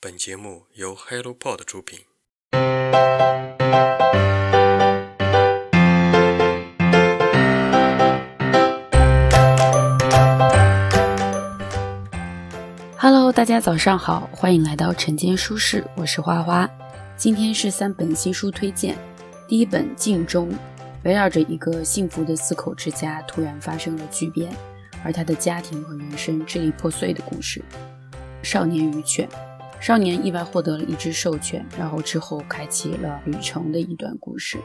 本节目由 HelloPod 出品。Hello，大家早上好，欢迎来到晨间书室，我是花花。今天是三本新书推荐，第一本《镜中》，围绕着一个幸福的四口之家突然发生了巨变，而他的家庭和人生支离破碎的故事。少年与犬，少年意外获得了一只兽犬，然后之后开启了旅程的一段故事。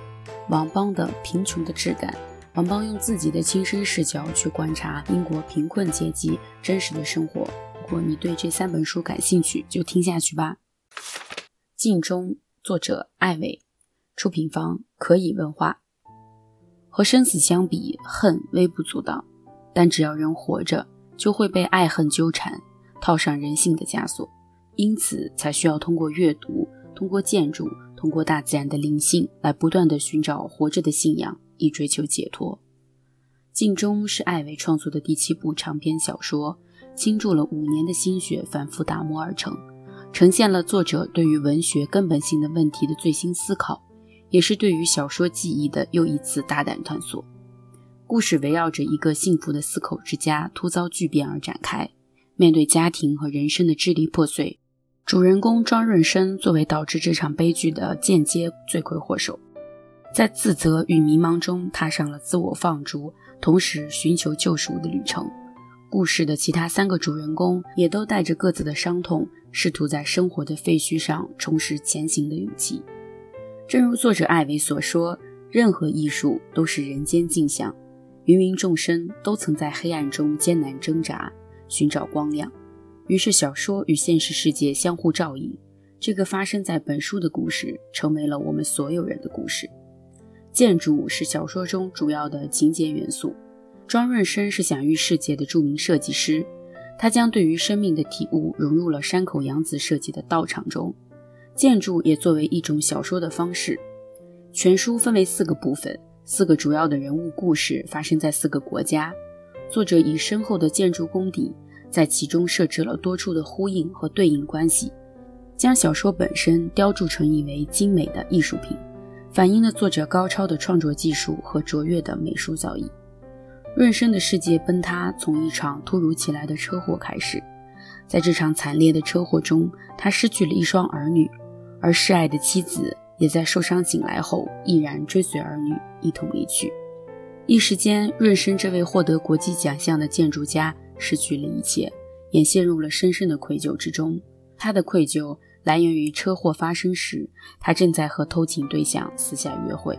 王邦的贫穷的质感，王邦用自己的亲身视角去观察英国贫困阶级真实的生活。如果你对这三本书感兴趣，就听下去吧。镜中，作者艾伟，出品方可以文化。和生死相比，恨微不足道，但只要人活着，就会被爱恨纠缠。套上人性的枷锁，因此才需要通过阅读、通过建筑、通过大自然的灵性，来不断的寻找活着的信仰，以追求解脱。《镜中》是艾薇创作的第七部长篇小说，倾注了五年的心血，反复打磨而成，呈现了作者对于文学根本性的问题的最新思考，也是对于小说技艺的又一次大胆探索。故事围绕着一个幸福的四口之家突遭巨变而展开。面对家庭和人生的支离破碎，主人公庄润生作为导致这场悲剧的间接罪魁祸首，在自责与迷茫中踏上了自我放逐，同时寻求救赎的旅程。故事的其他三个主人公也都带着各自的伤痛，试图在生活的废墟上重拾前行的勇气。正如作者艾维所说：“任何艺术都是人间镜像，芸芸众生都曾在黑暗中艰难挣扎。”寻找光亮，于是小说与现实世界相互照应。这个发生在本书的故事，成为了我们所有人的故事。建筑是小说中主要的情节元素。庄润生是享誉世界的著名设计师，他将对于生命的体悟融入了山口洋子设计的道场中。建筑也作为一种小说的方式。全书分为四个部分，四个主要的人物故事发生在四个国家。作者以深厚的建筑功底。在其中设置了多处的呼应和对应关系，将小说本身雕铸成一枚精美的艺术品，反映了作者高超的创作技术和卓越的美术造诣。润生的世界崩塌从一场突如其来的车祸开始，在这场惨烈的车祸中，他失去了一双儿女，而挚爱的妻子也在受伤醒来后毅然追随儿女一同离去。一时间，润生这位获得国际奖项的建筑家。失去了一切，也陷入了深深的愧疚之中。他的愧疚来源于车祸发生时，他正在和偷情对象私下约会，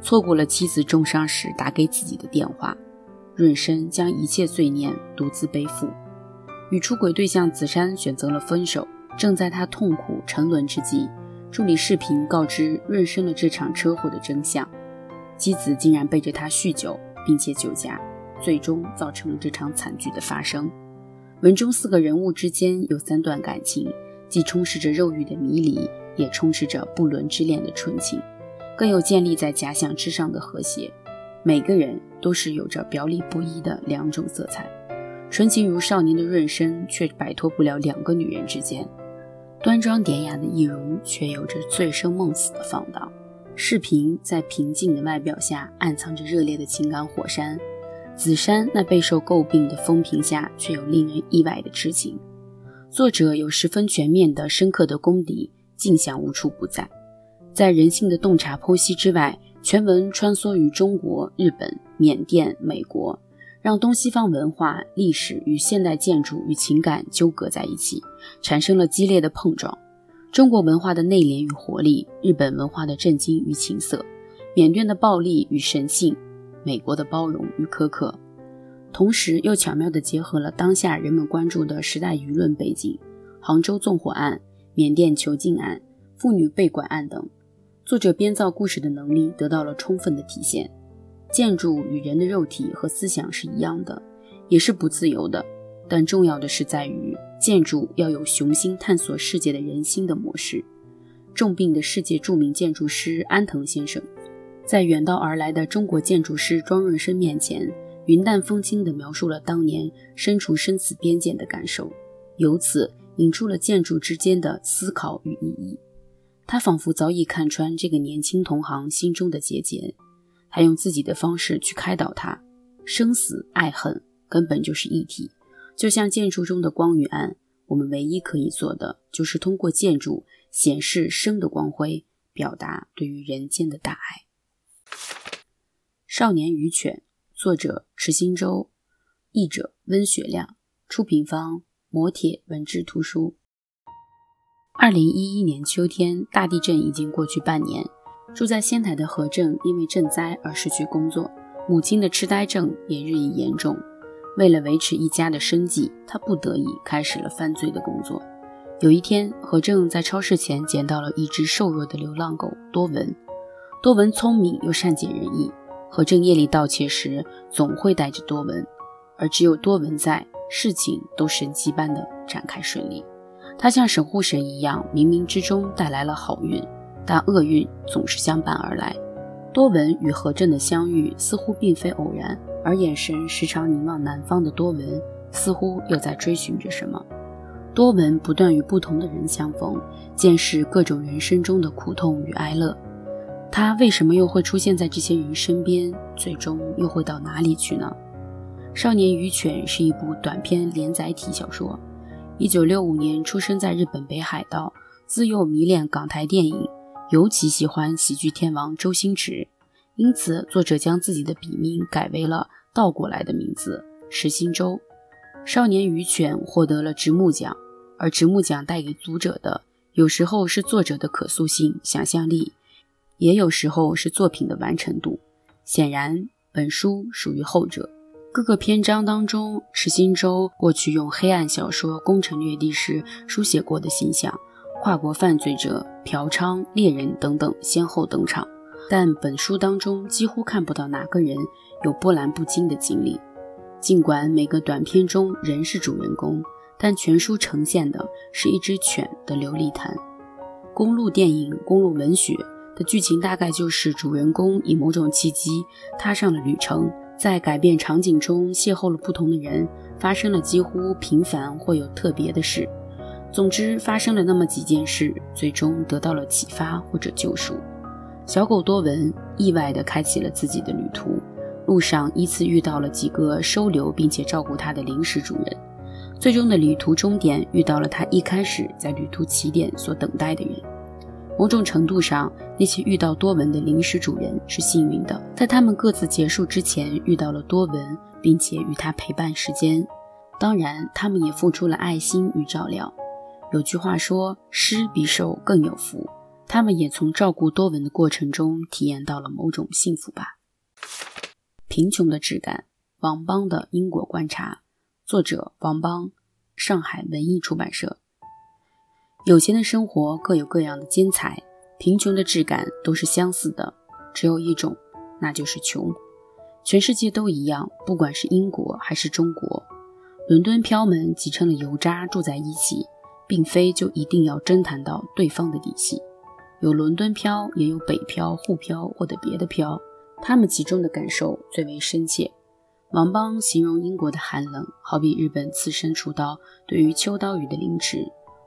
错过了妻子重伤时打给自己的电话。润生将一切罪孽独自背负，与出轨对象子珊选择了分手。正在他痛苦沉沦之际，助理视频告知润生了这场车祸的真相：妻子竟然背着他酗酒，并且酒驾。最终造成了这场惨剧的发生。文中四个人物之间有三段感情，既充斥着肉欲的迷离，也充斥着不伦之恋的纯情，更有建立在假想之上的和谐。每个人都是有着表里不一的两种色彩。纯情如少年的润生，却摆脱不了两个女人之间；端庄典雅的易容，却有着醉生梦死的放荡。视频在平静的外表下，暗藏着热烈的情感火山。紫珊那备受诟病的风评下，却有令人意外的痴情。作者有十分全面的、深刻的功底，镜像无处不在。在人性的洞察剖析之外，全文穿梭于中国、日本、缅甸、美国，让东西方文化、历史与现代建筑与情感纠葛在一起，产生了激烈的碰撞。中国文化的内敛与活力，日本文化的震惊与情色，缅甸的暴力与神性。美国的包容与苛刻，同时又巧妙地结合了当下人们关注的时代舆论背景，杭州纵火案、缅甸囚禁案、妇女被拐案等，作者编造故事的能力得到了充分的体现。建筑与人的肉体和思想是一样的，也是不自由的，但重要的是在于建筑要有雄心探索世界的人心的模式。重病的世界著名建筑师安藤先生。在远道而来的中国建筑师庄润生面前，云淡风轻地描述了当年身处生死边界的感受，由此引出了建筑之间的思考与意义。他仿佛早已看穿这个年轻同行心中的结节，他用自己的方式去开导他：生死爱恨根本就是一体，就像建筑中的光与暗。我们唯一可以做的，就是通过建筑显示生的光辉，表达对于人间的大爱。《少年与犬》，作者池新洲，译者温雪亮，出品方磨铁文志图书。二零一一年秋天，大地震已经过去半年，住在仙台的何正因为震灾而失去工作，母亲的痴呆症也日益严重。为了维持一家的生计，他不得已开始了犯罪的工作。有一天，何正在超市前捡到了一只瘦弱的流浪狗多文。多文聪明又善解人意，何正夜里盗窃时总会带着多文，而只有多文在，事情都神迹般的展开顺利。他像守护神一样，冥冥之中带来了好运，但厄运总是相伴而来。多文与何正的相遇似乎并非偶然。而眼神时常凝望南方的多文，似乎又在追寻着什么。多文不断与不同的人相逢，见识各种人生中的苦痛与哀乐。他为什么又会出现在这些人身边？最终又会到哪里去呢？《少年与犬》是一部短篇连载体小说。一九六五年出生在日本北海道，自幼迷恋港台电影，尤其喜欢喜剧天王周星驰。因此，作者将自己的笔名改为了倒过来的名字石新洲。《少年与犬》获得了直木奖，而直木奖带给读者的，有时候是作者的可塑性、想象力，也有时候是作品的完成度。显然，本书属于后者。各个篇章当中，池心洲过去用黑暗小说《攻城略地》时书写过的形象，跨国犯罪者、嫖娼、猎人等等先后登场。但本书当中几乎看不到哪个人有波澜不惊的经历。尽管每个短片中人是主人公，但全书呈现的是一只犬的流离谈。公路电影、公路文学的剧情大概就是主人公以某种契机踏上了旅程，在改变场景中邂逅了不同的人，发生了几乎平凡或有特别的事。总之，发生了那么几件事，最终得到了启发或者救赎。小狗多文意外地开启了自己的旅途，路上依次遇到了几个收留并且照顾它的临时主人，最终的旅途终点遇到了他一开始在旅途起点所等待的人。某种程度上，那些遇到多文的临时主人是幸运的，在他们各自结束之前遇到了多文，并且与他陪伴时间。当然，他们也付出了爱心与照料。有句话说：“施比受更有福。”他们也从照顾多文的过程中体验到了某种幸福吧。贫穷的质感，王邦的因果观察，作者王邦，上海文艺出版社。有钱的生活各有各样的精彩，贫穷的质感都是相似的，只有一种，那就是穷。全世界都一样，不管是英国还是中国，伦敦漂们集成了油渣住在一起，并非就一定要侦探到对方的底细。有伦敦漂，也有北漂、沪漂或者别的漂，他们其中的感受最为深切。王邦形容英国的寒冷，好比日本刺身厨刀对于秋刀鱼的凌迟。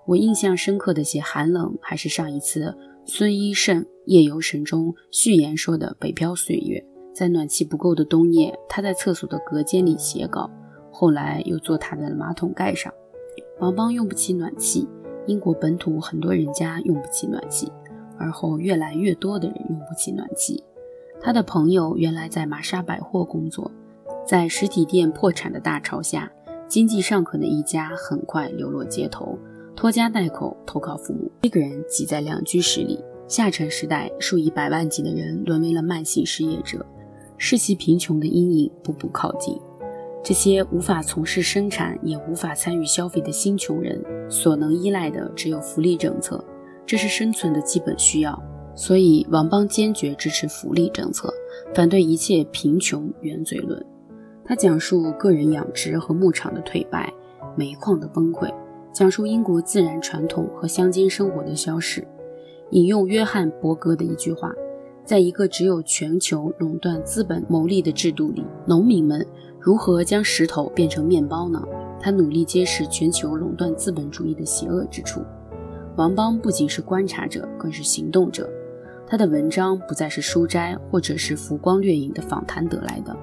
我印象深刻的写寒冷，还是上一次孙一胜《夜游神》中序言说的北漂岁月。在暖气不够的冬夜，他在厕所的隔间里写稿，后来又坐他的马桶盖上。王邦用不起暖气，英国本土很多人家用不起暖气。而后，越来越多的人用不起暖气。他的朋友原来在玛莎百货工作，在实体店破产的大潮下，经济尚可的一家很快流落街头，拖家带口投靠父母，一个人挤在两居室里。下沉时代，数以百万计的人沦为了慢性失业者，世袭贫穷的阴影步步靠近。这些无法从事生产，也无法参与消费的新穷人，所能依赖的只有福利政策。这是生存的基本需要，所以王邦坚决支持福利政策，反对一切贫穷原罪论。他讲述个人养殖和牧场的退败，煤矿的崩溃，讲述英国自然传统和乡间生活的消逝。引用约翰伯格的一句话：“在一个只有全球垄断资本牟利的制度里，农民们如何将石头变成面包呢？”他努力揭示全球垄断资本主义的邪恶之处。王邦不仅是观察者，更是行动者。他的文章不再是书斋或者是浮光掠影的访谈得来的。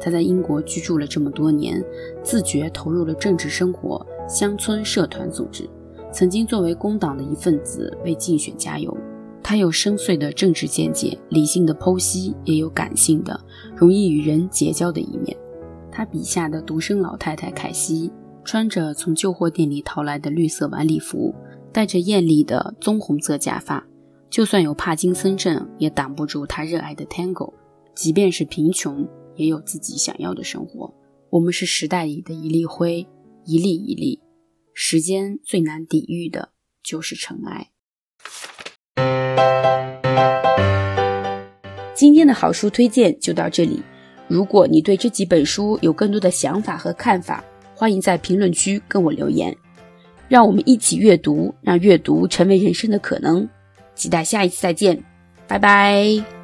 他在英国居住了这么多年，自觉投入了政治生活、乡村社团组织，曾经作为工党的一份子为竞选加油。他有深邃的政治见解，理性的剖析，也有感性的、容易与人结交的一面。他笔下的独生老太太凯西，穿着从旧货店里淘来的绿色晚礼服，戴着艳丽的棕红色假发，就算有帕金森症，也挡不住他热爱的 Tango。即便是贫穷，也有自己想要的生活。我们是时代里的一粒灰，一粒一粒。时间最难抵御的就是尘埃。今天的好书推荐就到这里。如果你对这几本书有更多的想法和看法，欢迎在评论区跟我留言。让我们一起阅读，让阅读成为人生的可能。期待下一次再见，拜拜。